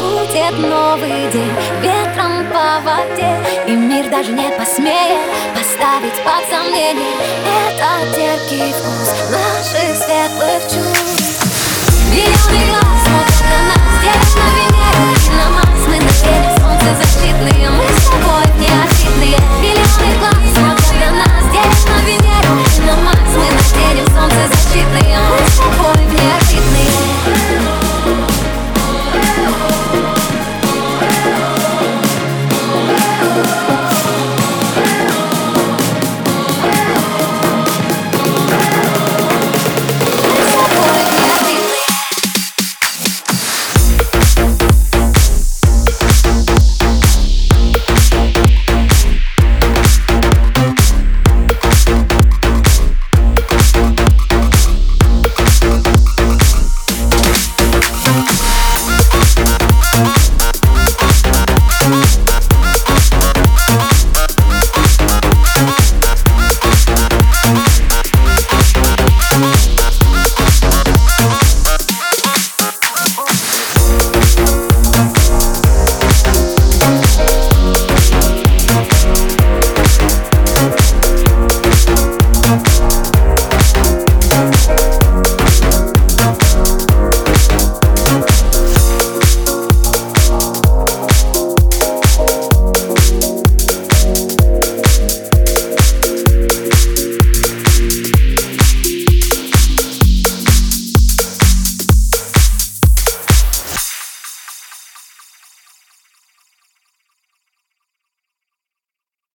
Будет новый день ветром по воде И мир даже не посмеет поставить под сомнение. Этот терпкий вкус наших светлых чувств. Миллионы глаз